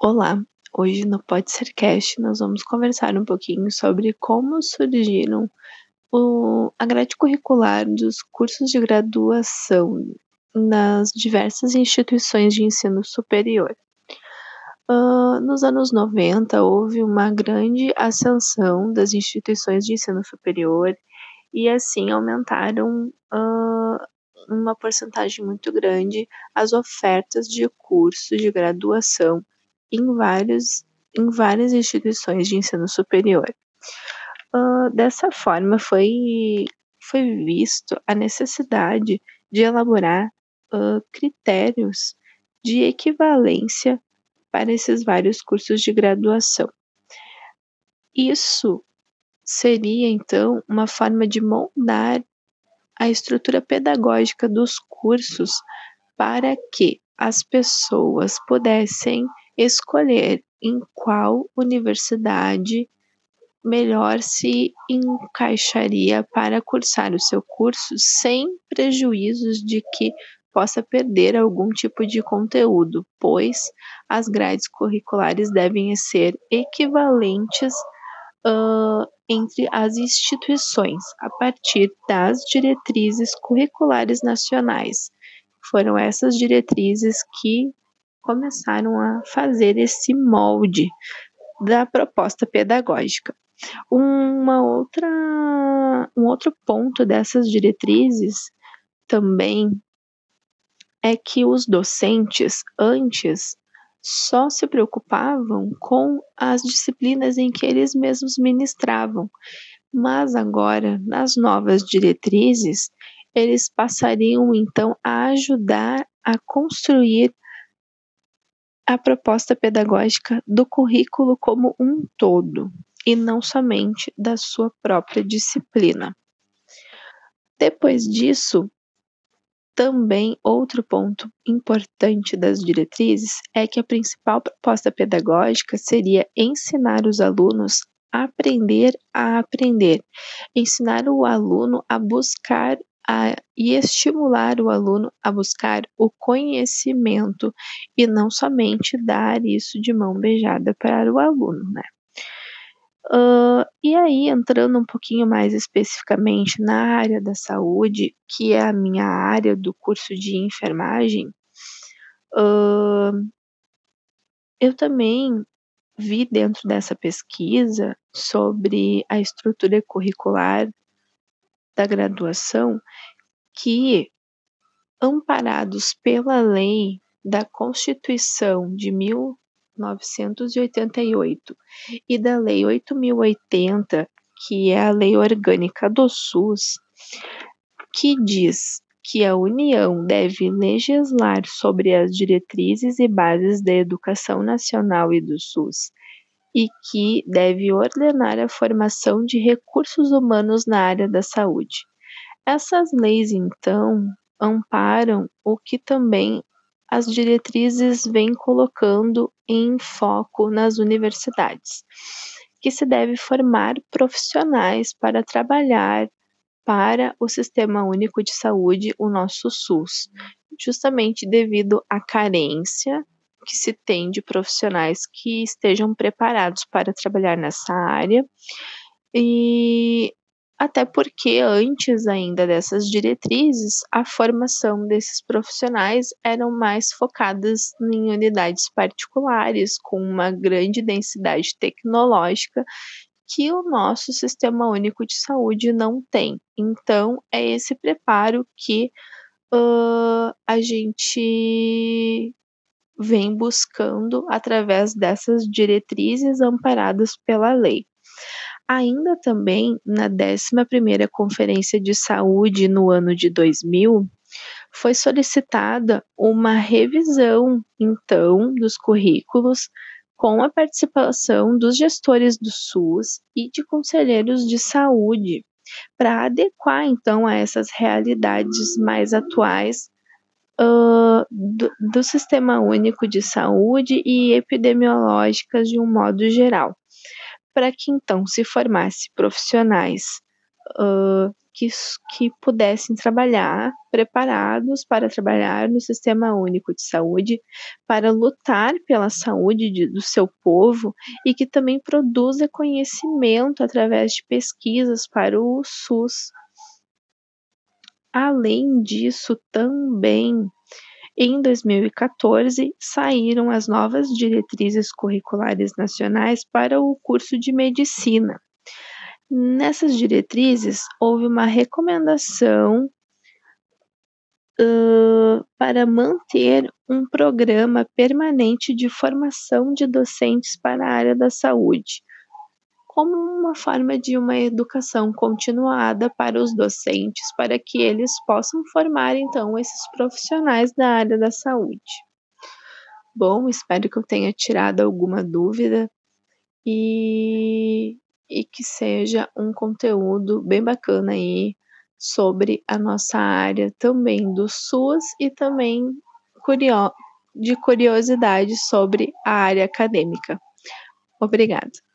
Olá, hoje no Pode Ser Cast nós vamos conversar um pouquinho sobre como surgiram o, a grade curricular dos cursos de graduação nas diversas instituições de ensino superior. Uh, nos anos 90 houve uma grande ascensão das instituições de ensino superior e assim aumentaram uh, uma porcentagem muito grande as ofertas de cursos de graduação em, vários, em várias instituições de ensino superior. Uh, dessa forma, foi, foi visto a necessidade de elaborar uh, critérios de equivalência para esses vários cursos de graduação. Isso seria, então, uma forma de moldar a estrutura pedagógica dos cursos para que as pessoas pudessem escolher em qual universidade melhor se encaixaria para cursar o seu curso sem prejuízos de que possa perder algum tipo de conteúdo, pois as grades curriculares devem ser equivalentes uh, entre as instituições a partir das diretrizes curriculares nacionais. Foram essas diretrizes que começaram a fazer esse molde da proposta pedagógica. Uma outra, um outro ponto dessas diretrizes também é que os docentes antes só se preocupavam com as disciplinas em que eles mesmos ministravam, mas agora, nas novas diretrizes, eles passariam então a ajudar a construir a proposta pedagógica do currículo como um todo e não somente da sua própria disciplina. Depois disso, também outro ponto importante das diretrizes é que a principal proposta pedagógica seria ensinar os alunos a aprender a aprender, ensinar o aluno a buscar a, e estimular o aluno a buscar o conhecimento e não somente dar isso de mão beijada para o aluno, né? Uh, e aí, entrando um pouquinho mais especificamente na área da saúde, que é a minha área do curso de enfermagem, uh, eu também vi dentro dessa pesquisa sobre a estrutura curricular da graduação que, amparados pela lei da Constituição de 1988 e da Lei 8080, que é a lei orgânica do SUS, que diz que a União deve legislar sobre as diretrizes e bases da educação nacional e do SUS e que deve ordenar a formação de recursos humanos na área da saúde. Essas leis, então, amparam o que também as diretrizes vêm colocando em foco nas universidades, que se deve formar profissionais para trabalhar para o Sistema Único de Saúde, o nosso SUS, justamente devido à carência que se tem de profissionais que estejam preparados para trabalhar nessa área. E até porque antes ainda dessas diretrizes, a formação desses profissionais eram mais focadas em unidades particulares, com uma grande densidade tecnológica que o nosso Sistema Único de Saúde não tem. Então, é esse preparo que uh, a gente vem buscando através dessas diretrizes amparadas pela lei. Ainda também na 11ª Conferência de Saúde no ano de 2000, foi solicitada uma revisão, então, dos currículos com a participação dos gestores do SUS e de conselheiros de saúde, para adequar, então, a essas realidades mais atuais do, do Sistema Único de Saúde e epidemiológicas de um modo geral, para que então se formasse profissionais uh, que, que pudessem trabalhar preparados para trabalhar no Sistema Único de Saúde, para lutar pela saúde de, do seu povo e que também produza conhecimento através de pesquisas para o SUS. Além disso, também em 2014 saíram as novas diretrizes curriculares nacionais para o curso de medicina. Nessas diretrizes, houve uma recomendação uh, para manter um programa permanente de formação de docentes para a área da saúde, como uma forma de uma educação continuada para os docentes, para que eles possam formar então esses profissionais da área da saúde. Bom, espero que eu tenha tirado alguma dúvida e e que seja um conteúdo bem bacana aí sobre a nossa área também do SUS e também curio de curiosidade sobre a área acadêmica. Obrigada.